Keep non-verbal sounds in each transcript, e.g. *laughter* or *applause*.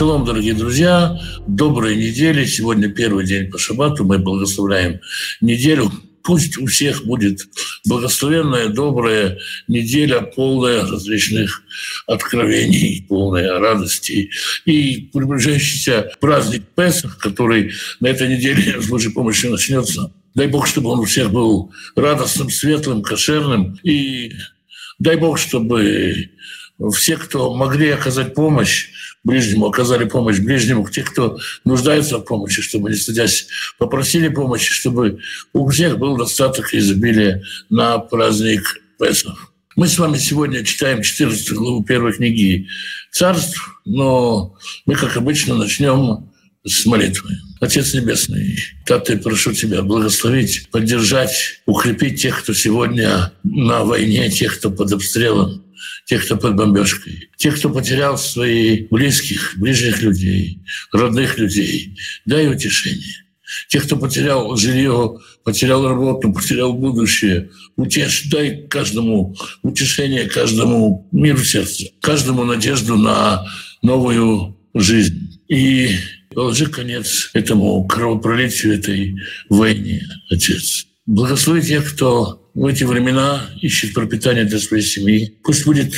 Шалом, дорогие друзья, доброй недели. Сегодня первый день по шабату. Мы благословляем неделю. Пусть у всех будет благословенная, добрая неделя, полная различных откровений, полная радости. И приближающийся праздник Песах, который на этой неделе *laughs* с Божьей помощью начнется. Дай Бог, чтобы он у всех был радостным, светлым, кошерным. И дай Бог, чтобы все, кто могли оказать помощь ближнему, оказали помощь ближнему, те, кто нуждается в помощи, чтобы, не стыдясь, попросили помощи, чтобы у всех был достаток изобилия на праздник Песах. Мы с вами сегодня читаем 14 главу первой книги «Царств», но мы, как обычно, начнем с молитвы. Отец Небесный, Таты, прошу Тебя благословить, поддержать, укрепить тех, кто сегодня на войне, тех, кто под обстрелом, тех, кто под бомбежкой, тех, кто потерял своих близких, ближних людей, родных людей. Дай утешение. Тех, кто потерял жилье, потерял работу, потерял будущее, утешь, дай каждому утешение, каждому мир в сердце, каждому надежду на новую жизнь. И положи конец этому кровопролитию, этой войне, Отец. Благослови тех, кто в эти времена ищет пропитание для своей семьи. Пусть будет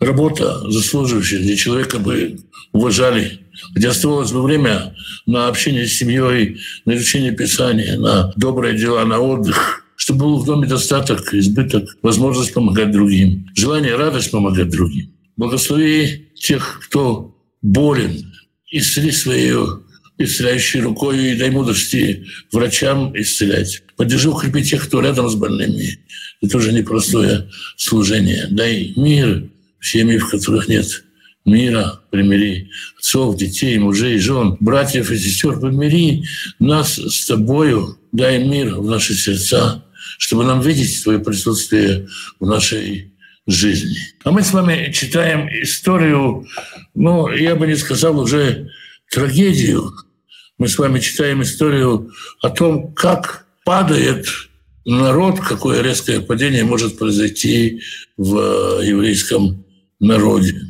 работа заслуживающая, где человека бы уважали, где оставалось бы время на общение с семьей, на изучение Писания, на добрые дела, на отдых, чтобы был в доме достаток, избыток, возможность помогать другим, желание, радость помогать другим. Благослови тех, кто болен, исцели свою исцеляющей рукой и дай мудрости врачам исцелять. Поддержи, укрепи тех, кто рядом с больными. Это уже непростое служение. Дай мир в семьи, в которых нет мира, примири отцов, детей, мужей, жен, братьев и сестер, примири нас с тобою, дай мир в наши сердца, чтобы нам видеть Твое присутствие в нашей жизни. А мы с вами читаем историю, ну, я бы не сказал уже трагедию. Мы с вами читаем историю о том, как падает народ, какое резкое падение может произойти в еврейском народе.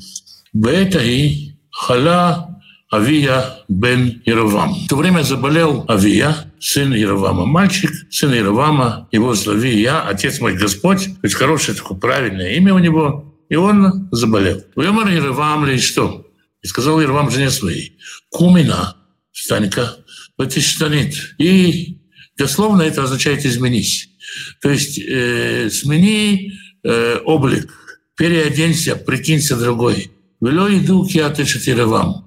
и хала Авия бен Яровам. В то время заболел Авия, сын Яровама. Мальчик, сын Яровама, его зови я, отец мой Господь. Ведь хорошее такое правильное имя у него. И он заболел. Вемар Яровам ли что? И сказал Яровам жене своей, кумина, встань-ка, штанит. И дословно это означает изменись. То есть э, смени э, облик, переоденься, прикинься другой. Вело иду киатышет Яровам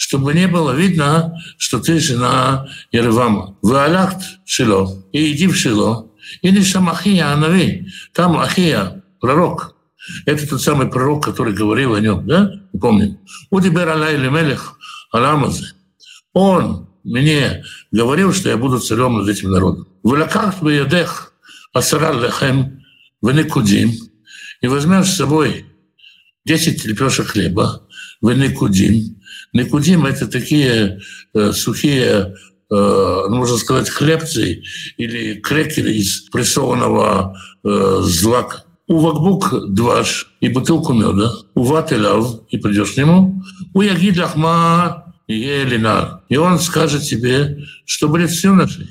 чтобы не было видно, что ты жена Еревама. В Алахт Шило, и иди в Шило, или сам Ахия Анави, там Ахия, пророк, это тот самый пророк, который говорил о нем, да? Помним. Удибер Алай Лемелех Аламазе. Он мне говорил, что я буду царем над этим народом. Вылакахт бы ядех асара лехем венекудим. И возьмешь с собой 10 лепешек хлеба, венекудим. Некудим — это такие э, сухие э, можно сказать, хлебцы или крекеры из прессованного э, злака у вакбук дваш и бутылку меда, у вателяв и придешь к нему, у ягид лахма и елинар. И он скажет тебе, что будет с юношей.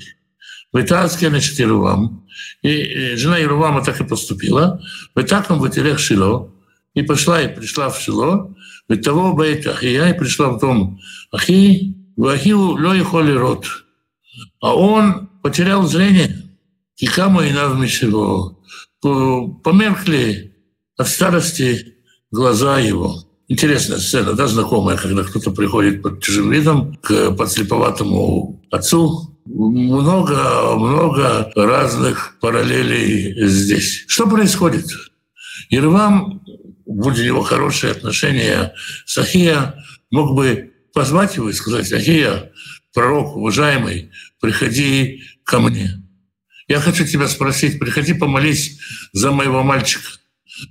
Витальский значит Ерувам. И жена Ерувама так и поступила. В так он в Шило. И пошла и пришла в Шило. Ведь того бейт Ахия и пришла в дом Ахи. В Ахилу ло холи рот. А он потерял зрение. И кому и навмешивал померкли от старости глаза его. Интересная сцена, да, знакомая, когда кто-то приходит под чужим видом к подслеповатому отцу. Много, много разных параллелей здесь. Что происходит? Ирвам, будь у него хорошие отношения с Ахия, мог бы позвать его и сказать, Ахия, пророк уважаемый, приходи ко мне. Я хочу тебя спросить, приходи помолись за моего мальчика.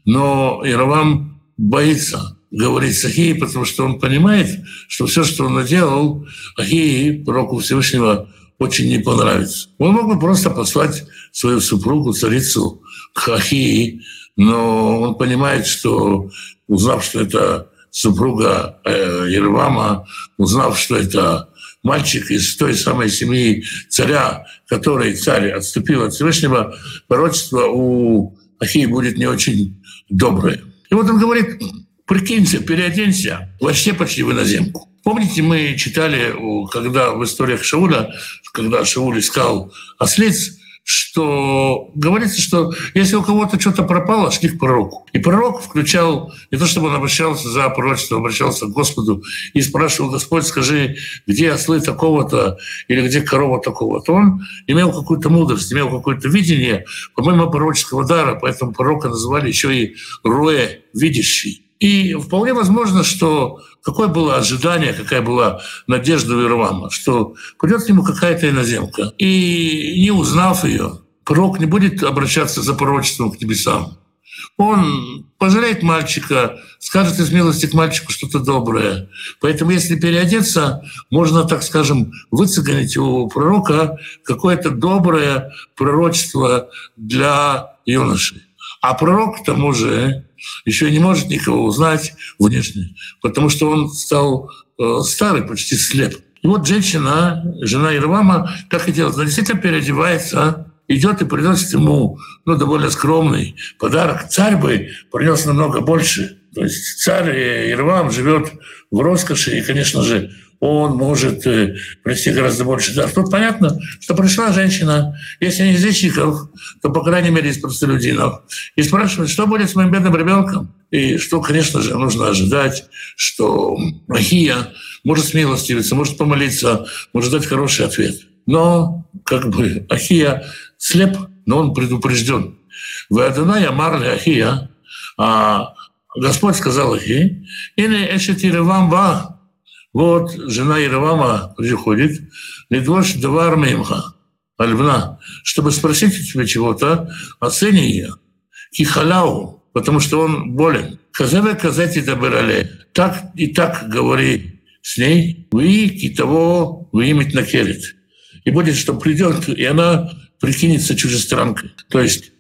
Но Иравам боится говорить с Ахией, потому что он понимает, что все, что он наделал, Ахии, пророку Всевышнего, очень не понравится. Он мог бы просто послать свою супругу, царицу, к Ахии, но он понимает, что, узнав, что это супруга э, Ервама, узнав, что это мальчик из той самой семьи царя, который царь отступил от Всевышнего, пророчество у Ахии будет не очень доброе. И вот он говорит, прикинься, переоденься, вообще почти в иноземку. Помните, мы читали, когда в историях Шауля, когда Шауль искал ослиц, что говорится, что если у кого-то что-то пропало, шли к пророку. И пророк включал, не то чтобы он обращался за пророчество, обращался к Господу и спрашивал, Господь, скажи, где ослы такого-то или где корова такого-то. Он имел какую-то мудрость, имел какое-то видение, по-моему, пророческого дара, поэтому пророка называли еще и Роэ, видящий. И вполне возможно, что какое было ожидание, какая была надежда у Ирвама, что придет к нему какая-то иноземка. И не узнав ее, пророк не будет обращаться за пророчеством к небесам. Он пожалеет мальчика, скажет из милости к мальчику что-то доброе. Поэтому если переодеться, можно, так скажем, выцеганить у пророка какое-то доброе пророчество для юноши. А пророк, к тому же, еще не может никого узнать внешне, потому что он стал э, старый, почти слеп. И вот женщина, жена Ирвама, как делает, она действительно переодевается, идет и приносит ему ну, довольно скромный подарок. Царь бы принес намного больше. То есть царь Ирвам живет в роскоши, и, конечно же, он может э, принести гораздо больше дар. Тут понятно, что пришла женщина, если не из язычников, то, по крайней мере, из простолюдинов, и спрашивает, что будет с моим бедным ребенком. И что, конечно же, нужно ожидать, что Ахия может смилостивиться, может помолиться, может дать хороший ответ. Но как бы Ахия слеп, но он предупрежден. Вы Адонай Амар Ахия, а Господь сказал «Ине эшети ревам ба, вот жена Иравама приходит, Лидвош Давар Мимха, Альбна, чтобы спросить у тебя чего-то, оцени ее. Кихаляу, потому что он болен. Казаве казати дабирале. Так и так говори с ней, вы китово вы имить накерит. И будет, что придет, и она прикинется чужестранкой. То есть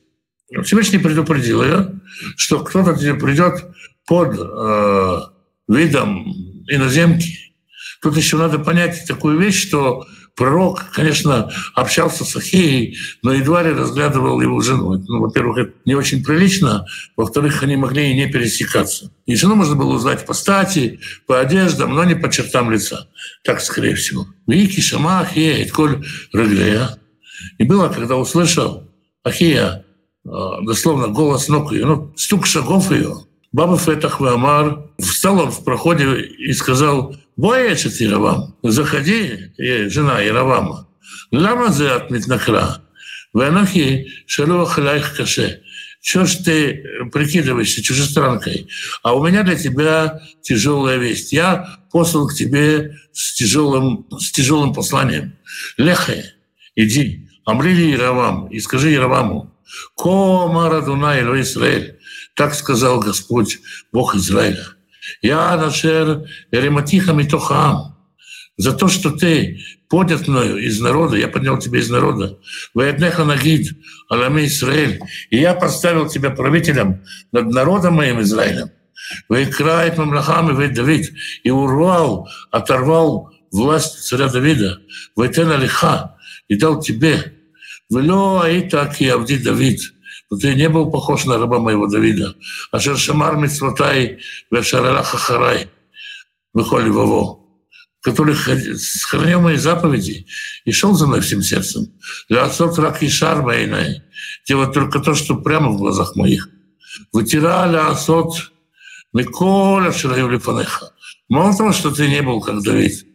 Всевышний предупредил ее, что кто-то тебе придет под э, видом иноземки. Тут еще надо понять такую вещь, что пророк, конечно, общался с Ахеей, но едва ли разглядывал его жену. Ну, во-первых, это не очень прилично, во-вторых, они могли и не пересекаться. И жену можно было узнать по стати, по одеждам, но не по чертам лица. Так, скорее всего. Вики, Шама, Ахея, Итколь, Реглея. И было, когда услышал Ахея, э, дословно голос ног ее, ну, стук шагов ее, Баба Фетах Вамар встал он в проходе и сказал, «Боячит Яровам, заходи, жена Яровама. Лама за от Митнакра, Ванахи шалуах лайх каше». Чего ж ты прикидываешься чужестранкой? А у меня для тебя тяжелая весть. Я послал к тебе с тяжелым, с тяжелым посланием. Лехе, иди, Амрили Яровам, и скажи Яроваму, Ко Марадуна Ило Израиль, так сказал Господь, Бог Израиля. Я нашер Ерематиха Митохам. За то, что ты поднят мною из народа, я поднял тебя из народа. Ваяднеха Нагид, Аламе Израиль. И я поставил тебя правителем над народом моим Израилем. Вайкрает Мамлахам и Давид. И урвал, оторвал власть царя Давида. Вайтен Алиха. И дал тебе. Вело Аитаки Авди Давид ты не был похож на раба моего Давида. А Шамар Мицватай Вешаралаха Харай выходи Ваво, который сохранял мои заповеди и шел за мной всем сердцем. Для отцов рак и шар моей делать только то, что прямо в глазах моих. Вытирали асот Миколя Шираев Мало того, что ты не был как Давид,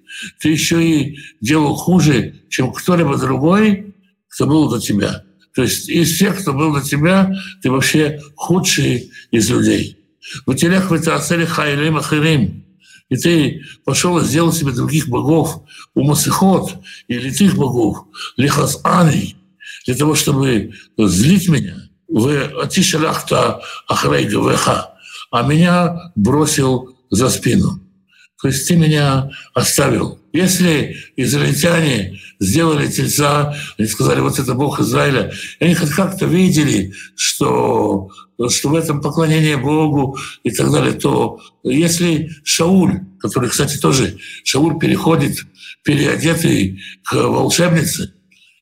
ты еще и делал хуже, чем кто-либо другой, кто был до тебя. То есть из всех, кто был до тебя, ты вообще худший из людей. В телех в Тацеле Хайлим Ахирим. И ты пошел и сделал себе других богов, умасихот и литых богов, лихас ани, для того, чтобы злить меня. Вы атишалахта ахрей гавеха, а меня бросил за спину. То есть ты меня оставил Если израильтяне сделали тельца, они сказали, вот это Бог Израиля, они хоть как-то видели, что, что в этом поклонение Богу и так далее, то если Шауль, который, кстати, тоже, Шауль переходит переодетый к волшебнице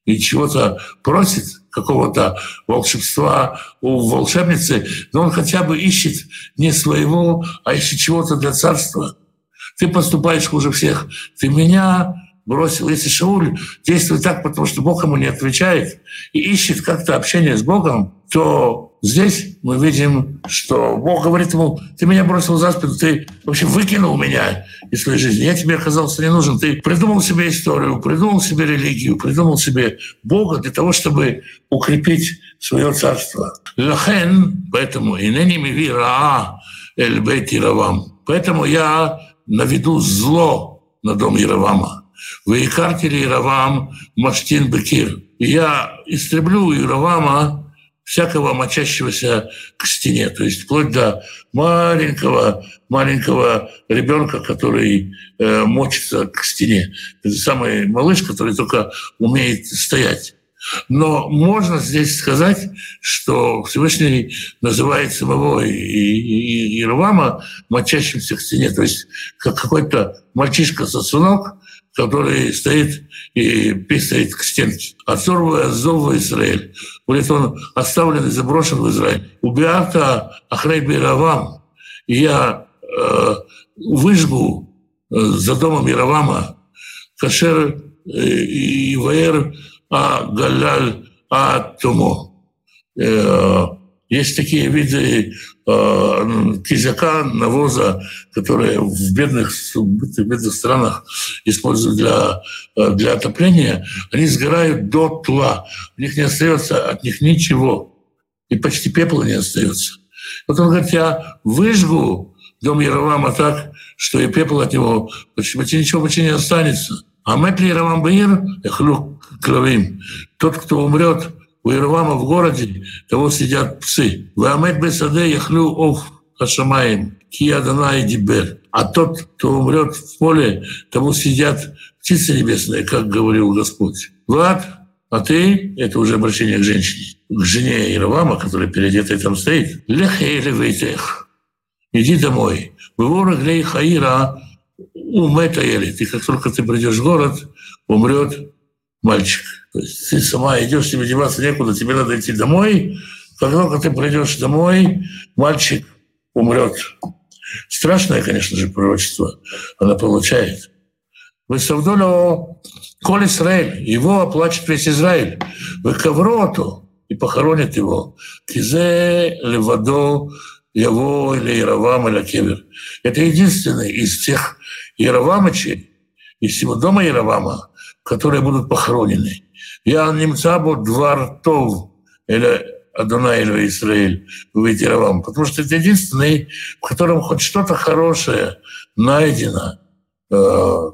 и чего-то просит, какого-то волшебства у волшебницы, но он хотя бы ищет не своего, а ищет чего-то для царства. Ты поступаешь хуже всех. Ты меня бросил. Если Шауль действует так, потому что Бог ему не отвечает и ищет как-то общение с Богом, то здесь мы видим, что Бог говорит ему, ты меня бросил за спину, ты вообще выкинул меня из своей жизни, я тебе оказался не нужен, ты придумал себе историю, придумал себе религию, придумал себе Бога для того, чтобы укрепить свое царство. Лахен, поэтому и ныне ми раа эль бейт Поэтому я наведу зло на дом Яровама. Вы икартили Яровам Маштин Бекир. Я истреблю Яровама всякого мочащегося к стене, то есть вплоть до маленького, маленького ребенка, который э, мочится к стене. Это самый малыш, который только умеет стоять. Но можно здесь сказать, что Всевышний называет самого Иеровама мочащимся к стене, то есть как какой-то мальчишка-сосунок, который стоит и писает к стенке. Отцорвая зов Израиль. Будет он оставлен и заброшен в Израиль. Убиата Ахрей Биравам. И я э, выжгу э, за домом Яровама Кашер э, и Ваер а Галяль а. Э, есть такие виды э, кизяка, навоза, которые в бедных, в бедных странах используют для, э, для отопления. Они сгорают до тла. У них не остается от них ничего. И почти пепла не остается. Вот он говорит, я выжгу дом Яровама так, что и пепел от него почти, почти ничего почти не останется. А Метли Яровам Баир, эхлю клавим. Тот, кто умрет, у Иеровама в городе того сидят псы. В Амед Бесаде яхлю ов хашамаем, ки Адонай дибер. А тот, кто умрет в поле, того сидят птицы небесные, как говорил Господь. Влад, а ты, это уже обращение к женщине, к жене Иеровама, которая переодетая там стоит, лехе или иди домой. Вывора глей хаира умета ели. Ты как только ты придешь в город, умрет мальчик. То есть ты сама идешь, тебе деваться некуда, тебе надо идти домой. Как только ты придешь домой, мальчик умрет. Страшное, конечно же, пророчество она получает. Вы Савдолю Коль Израиль, его оплачет весь Израиль. Вы Кавроту и похоронят его. Кизе левадо его или Яровам или Кевер. Это единственный из тех Яровамычей, из всего дома Яровама, которые будут похоронены. Я немца буду двартов или Адонай или Израиль в потому что это единственный, в котором хоть что-то хорошее найдено э,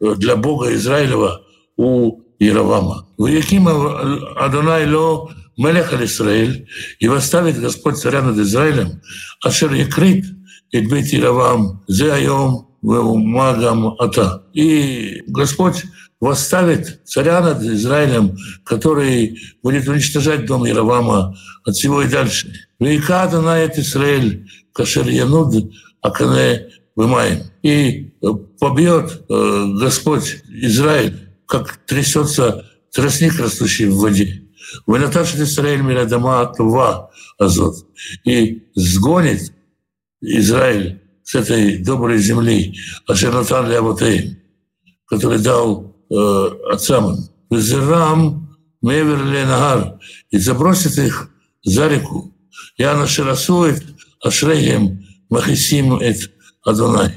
для Бога Израилева у Яровама. В Якима Адонай Ло Мелех Израиль, и восставит Господь царя над Израилем, Ашер Якрит, и Бет Яровам, Зе Айом, Магам Ата. И Господь восставит царя над Израилем, который будет уничтожать дом Яровама от всего и дальше. На это Израиль, кашер януд, акане вымаем. И побьет э, Господь Израиль, как трясется тростник, растущий в воде. Вы Вынаташит Израиль Мирадама Тува Азот. И сгонит Израиль с этой доброй земли, Ашернатан Лявотей, который дал э, отцам. Зерам Мевер Нагар и забросит их за реку. Я наширасует Ашрегем Махисим эт Адонай.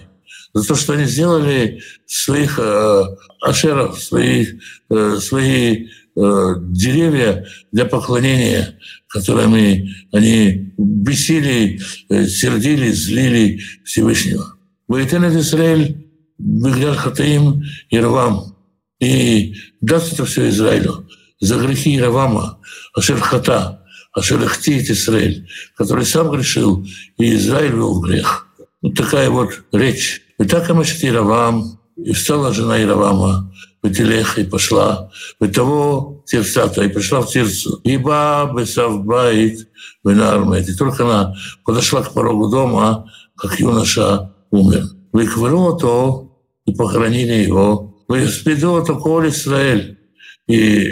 За то, что они сделали своих э, ашеров, свои, э, свои э, деревья для поклонения, которыми они бесили, э, сердили, злили Всевышнего. Войтен Израиль, Бигдаль Хатаим и и даст это все Израилю за грехи Равама, Ашер Хата, Ашер Ихтиит Израиль, который сам грешил, и Израиль вел грех. Вот такая вот речь. И так Амашти Равам, и встала жена Иравама, Петелеха, и пошла, в того терцата, и пришла в Тирцу. Иба бесавбайт бенармет. И только она подошла к порогу дома, как юноша умер. Выквыру то, и похоронили его. Воспеду то коль Израиль. И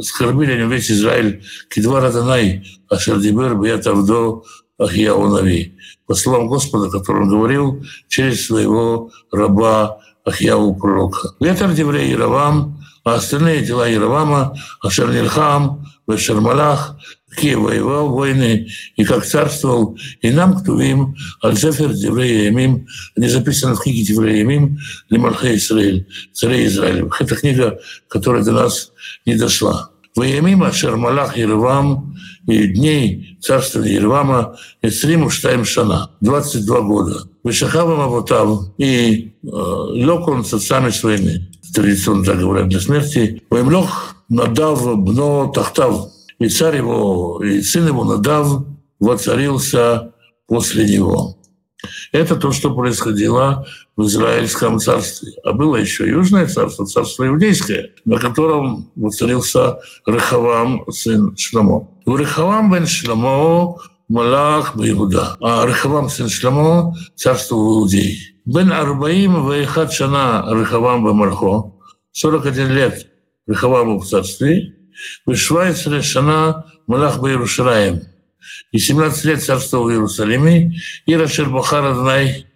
скорбили они весь Израиль, кидва Раданай, Ашер Дибер, Бият Авдо, אחיהו הנביא. По словам Господа, который он говорил через своего раба Ахьяву пророка. ויתר דברי ירבעם, а остальные дела Яровама, אשר נלחם, ואשר מלך, какие воевал войны и как царствовал, הנם כתובים, על ספר דברי הימים, не записано в книге דברי הימים, למלכי ישראל, царей Израиля. Это книга, которая до нас не дошла. Воемим Ашер Малах Ервам и дней царствования Ервама Эцриму Штайм Шана, 22 года. Вышахавам Авотав и э, лег он с отцами своими, традиционно так говорят, для смерти. Воемлох Надав Бно Тахтав, и царь его, и сын его Надав воцарился после него. Это то, что происходило в Израильском царстве. А было еще Южное царство, царство Иудейское, на котором воцарился Рехавам, сын Шламо. У Рехавам бен Шламо Малах Иуда, а Рехавам, сын Шламо, царствовал в Иудее. Бен Арбаим Ваихат Шана Рехавам Бамархо, 41 лет Рехаваму в царстве, Вишвайцере Шана Малах Баирушраем, и 17 лет царствовал в Иерусалиме, и Рашер Бахар Аднай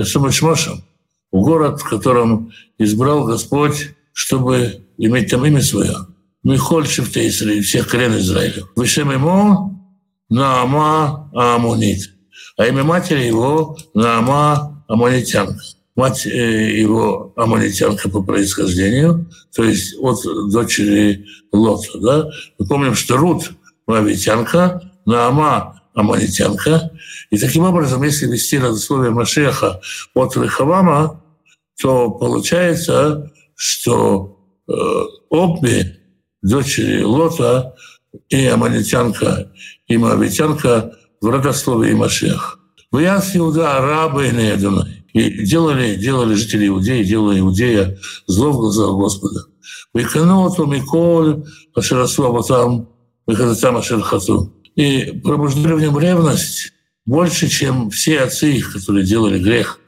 Шамашмошем, город, в котором избрал Господь, чтобы иметь там имя свое. Михоль Шифте Израиль, всех колен Израиля. Вышем ему Наама Амонит. А имя матери его Наама Амонитянка. Мать э, его амонитянка по происхождению, то есть от дочери Лота. Да? Мы помним, что Рут Моавитянка, Наама Амалитянка. И таким образом, если вести родословие Машеха от Рехавама, то получается, что э, обе дочери Лота и Амалитянка, и Моавитянка в родословии Машеха. Вяз Иуда арабы Неядунай. И делали, делали жители Иудеи, делали Иудея зло в глазах Господа. Веканоту Миколь, Ашерасу Абатам, Вехазатам Ашерхату и пробуждали в нем ревность больше, чем все отцы их, которые делали грех.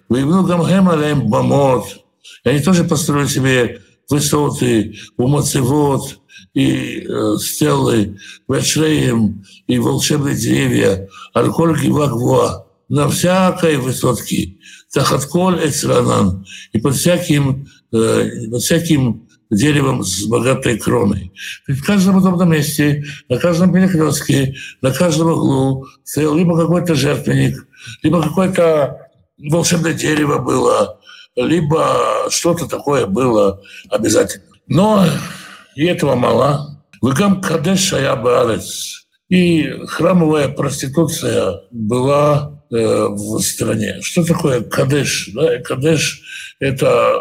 Бамот. Они тоже построили себе высоты, умоцевод и э, стелы, вешреем и волшебные деревья, алкоголь гива на всякой высотке, тахатколь эцранан, и под всяким, э, под всяким деревом с богатой кроной. в каждом удобном месте, на каждом перекрестке, на каждом углу стоял либо какой-то жертвенник, либо какое-то волшебное дерево было, либо что-то такое было обязательно. Но и этого мало. Выкам Кадеш Шаябалец. И храмовая проституция была э, в стране. Что такое Кадеш? Да? Кадеш – это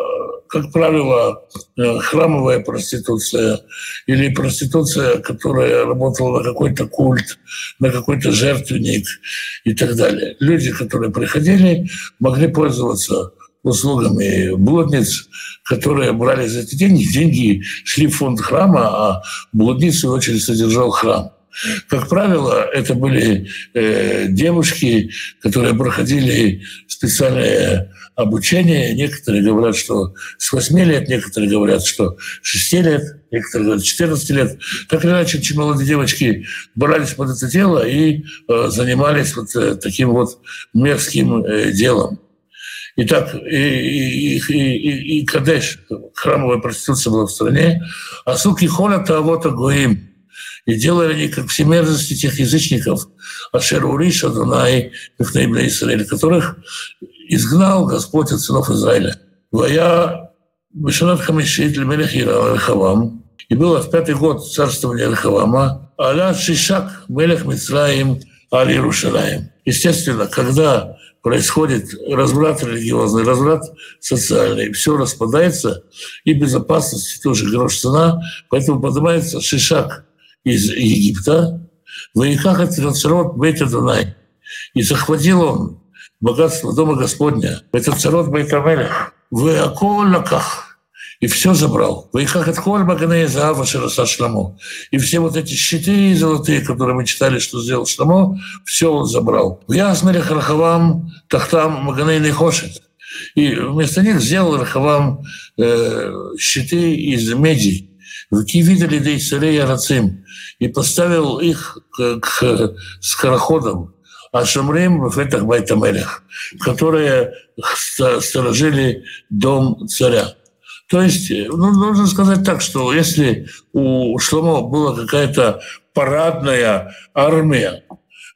как правило, э, храмовая проституция или проституция, которая работала на какой-то культ, на какой-то жертвенник и так далее. Люди, которые приходили, могли пользоваться услугами блудниц, которые брали за эти деньги. Деньги шли в фонд храма, а блудниц, в очередь, содержал храм. Как правило, это были э, девушки, которые проходили специальное обучение. Некоторые говорят, что с 8 лет, некоторые говорят, что с 6 лет, некоторые говорят, 14 лет. Так или иначе, очень молодые девочки брались под это дело и э, занимались вот э, таким вот мерзким э, делом. Итак, и, и, и, и, и Кадеш, храмовая проституция была в стране, а суки холят, а вот Агоим. И делали они как все мерзости тех язычников, Ашер Уриша, Дунай, Михнаим Израиль, которых изгнал Господь от сынов Израиля. Вая Бешанат Хамишит Лемелех Рахавам, и было в пятый год царствования Рахавама, Аля Шишак Мелех Мицраим Али Рушалаем. Естественно, когда происходит разврат религиозный, разврат социальный, все распадается, и безопасность тоже грош цена, поэтому поднимается Шишак из Египта, Ваиках от Царот Бейта И захватил он богатство Дома Господня. Это царот Байтамелех. в околоках и все забрал. Вы как от Хольбагана и Заава Широса Шламо. И все вот эти щиты золотые, которые мы читали, что сделал Шламо, все он забрал. В Ясмере Рахавам Тахтам Маганей не хочет. И вместо них сделал Рахавам э, щиты из меди. В Кивида Лидей Царей Арацим. И поставил их к, к скороходам. А Шамрим в этих Байтамелях, которые сторожили дом царя. То есть, ну, нужно сказать так, что если у Шломо была какая-то парадная армия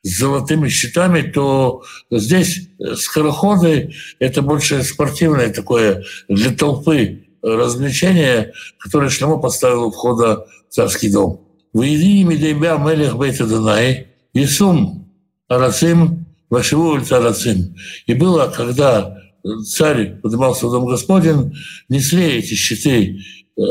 с золотыми щитами, то здесь скороходы – это больше спортивное такое для толпы развлечение, которое Шломо поставил у входа в царский дом. «Выеди медейбя мелех бейта Данай, Исум арацим, улица арацим». И было, когда царь поднимался в дом Господень, несли эти щиты, э,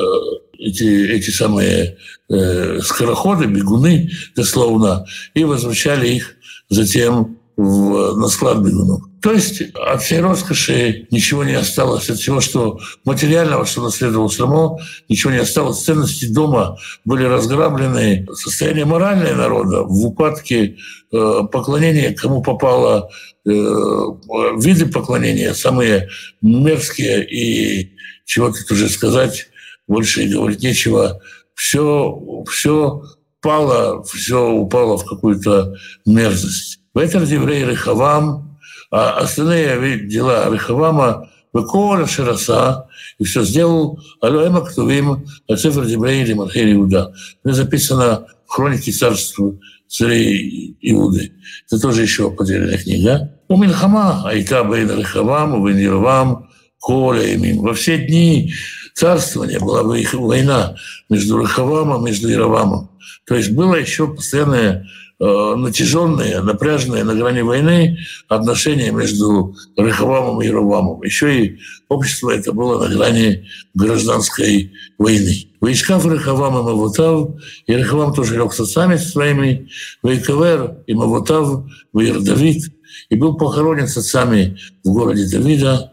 эти, эти самые э, скороходы, бегуны, дословно, и возвращали их затем в, на склад бегунов. То есть от всей роскоши ничего не осталось, от всего, что материального, что наследовал Шламо, ничего не осталось. Ценности дома были разграблены. Состояние моральное народа в упадке э, поклонения, кому попало, э, виды поклонения самые мерзкие и чего тут уже сказать, больше и говорить нечего. Все, все пало, все упало в какую-то мерзость. В этом евреи Рехавам а остальные дела Рехавама Векора Широса, и все сделал Алюэма Ктувим, Цифр Дебрей или Мархей Иуда. Это записано в хронике царства царей Иуды. Это тоже еще потерянная книга. У Мильхама, Айта Бейн Рехавам, у Венировам, Коля и Во все дни царствования была война между Рехавамом и между Яровамом. То есть было еще постоянное натяженные, напряженные на грани войны отношения между Рахавамом и Ровамом. Еще и общество это было на грани гражданской войны. Войскав Рахавам и Мавутав, и Рахавам тоже лег с отцами своими, Вейкавер и Мавутав, Вейр Давид, и был похоронен с отцами в городе Давида.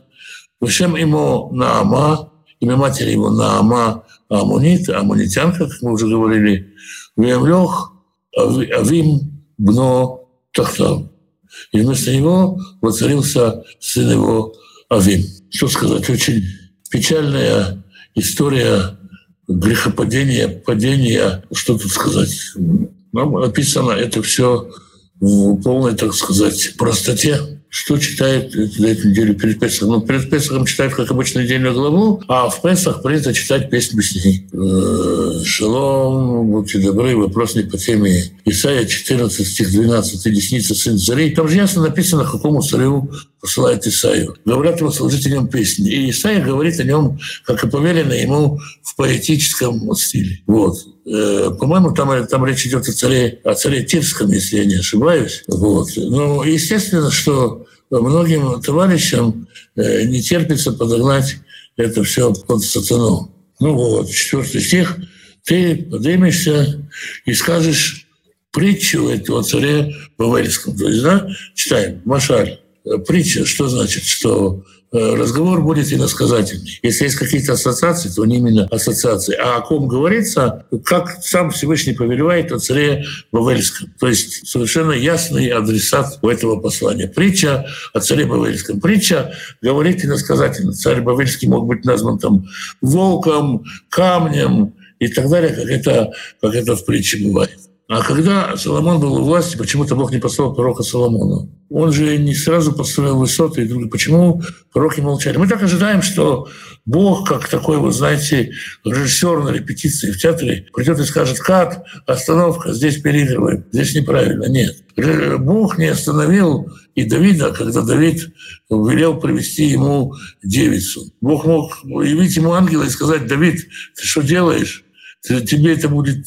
Вышем ему Наама, имя матери его Наама Амунит, Амунитянка, как мы уже говорили, Вемлех, Авим Бно Тахтав. И вместо него воцарился сын его Авим. Что сказать? Очень печальная история грехопадения, падения. Что тут сказать? Нам описано это все в полной, так сказать, простоте что читает на эту неделю перед Песохом? Ну, перед Песохом читают, как обычно, недельную главу, а в Песах принято читать песнь песней. Э, Шалом, будьте добры, вопрос не по теме. Исайя 14, стих 12, «Десница сын царей». Там же ясно написано, какому царю посылает Исаию. Говорят его служителям песни. И Исаия говорит о нем, как и поверено ему, в поэтическом стиле. Вот. Э, по-моему, там, там речь идет о царе, о царе Тирском, если я не ошибаюсь. Вот. Ну, естественно, что многим товарищам э, не терпится подогнать это все под сатану. Ну вот, четвертый стих. Ты поднимешься и скажешь притчу этого царя Бавельском. То есть, да, читаем, Машаль, притча, что значит, что Э, разговор будет иносказательный. Если есть какие-то ассоциации, то не именно ассоциации. А о ком говорится, как сам Всевышний повелевает о царе Бавельском. То есть совершенно ясный адресат у этого послания. Притча о царе Бавельском. Притча говорит иносказательно. Царь Бавельский мог быть назван там волком, камнем и так далее, как это, как это в притче бывает. А когда Соломон был у власти, почему-то Бог не послал пророка Соломона. Он же не сразу построил высоты. И почему пророки молчали? Мы так ожидаем, что Бог, как такой, вы знаете, режиссер на репетиции в театре, придет и скажет, как остановка, здесь переигрываем, здесь неправильно. Нет. Бог не остановил и Давида, когда Давид велел привести ему девицу. Бог мог явить ему ангела и сказать, Давид, ты что делаешь? Тебе это будет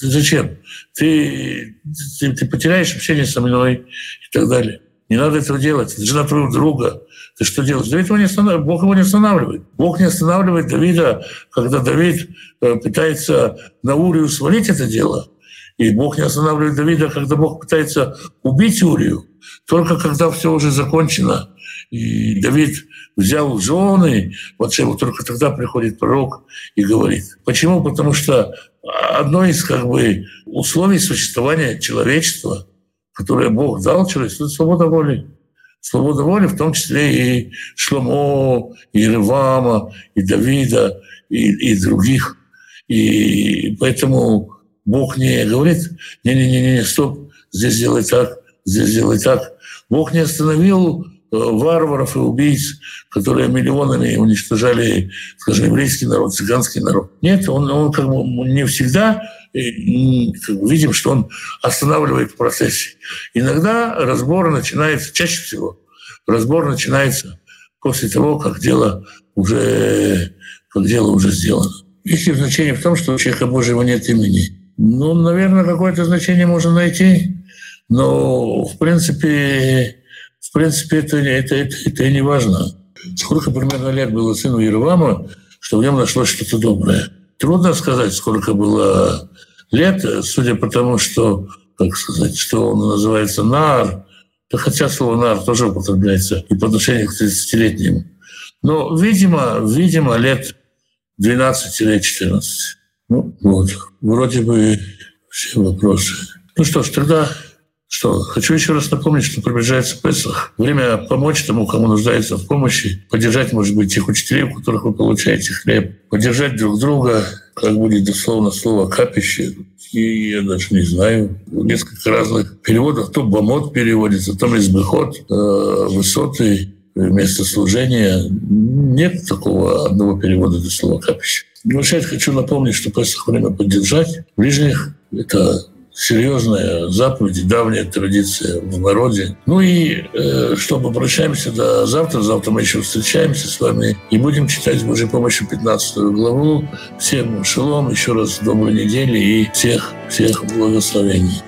Зачем? Ты, ты, ты потеряешь общение со мной и так далее. Не надо этого делать. Это жена твоего друга. Ты что делаешь? Давид его не останавливает. Бог его не останавливает. Бог не останавливает Давида, когда Давид э, пытается на Урию свалить это дело. И Бог не останавливает Давида, когда Бог пытается убить Урию. Только когда все уже закончено, и Давид взял жены, вот только тогда приходит пророк и говорит. Почему? Потому что одно из как бы условий существования человечества, которое Бог дал человечеству, это свобода воли. Свобода воли, в том числе и Шломо, и Ревама, и Давида, и, и других. И поэтому Бог не говорит, не-не-не, стоп, здесь делай так, здесь делай так. Бог не остановил варваров и убийц, которые миллионами уничтожали, скажем, еврейский народ, цыганский народ. Нет, он, он как бы не всегда бы видим, что он останавливает в процессе. Иногда разбор начинается, чаще всего, разбор начинается после того, как дело уже, как дело уже сделано. Есть ли значение в том, что у человека Божьего нет имени? Ну, наверное, какое-то значение можно найти, но в принципе, в принципе это, это, это, это не важно. Сколько примерно лет было сыну Ервама, что в нем нашлось что-то доброе. Трудно сказать, сколько было лет, судя по тому, что, как сказать, что он называется нар, да хотя слово нар тоже употребляется и по отношению к 30-летним. Но, видимо, видимо, лет 12-14. Ну, вот. Вроде бы все вопросы. Ну что ж, тогда что? Хочу еще раз напомнить, что приближается Песах. Время помочь тому, кому нуждается в помощи, поддержать, может быть, тех учителей, у которых вы получаете хлеб, поддержать друг друга, как будет дословно слово «капище», и я даже не знаю, несколько разных переводов. То «бомот» переводится, то «избыхот», э, «высоты», место служения. Нет такого одного перевода до слова «капище». Возвращать хочу напомнить, что Песах время поддержать ближних. Это серьезная заповедь, давняя традиция в народе. Ну и э, что, попрощаемся до завтра. Завтра мы еще встречаемся с вами и будем читать с Божьей помощью 15 главу. Всем шалом, еще раз доброй недели и всех, всех благословений.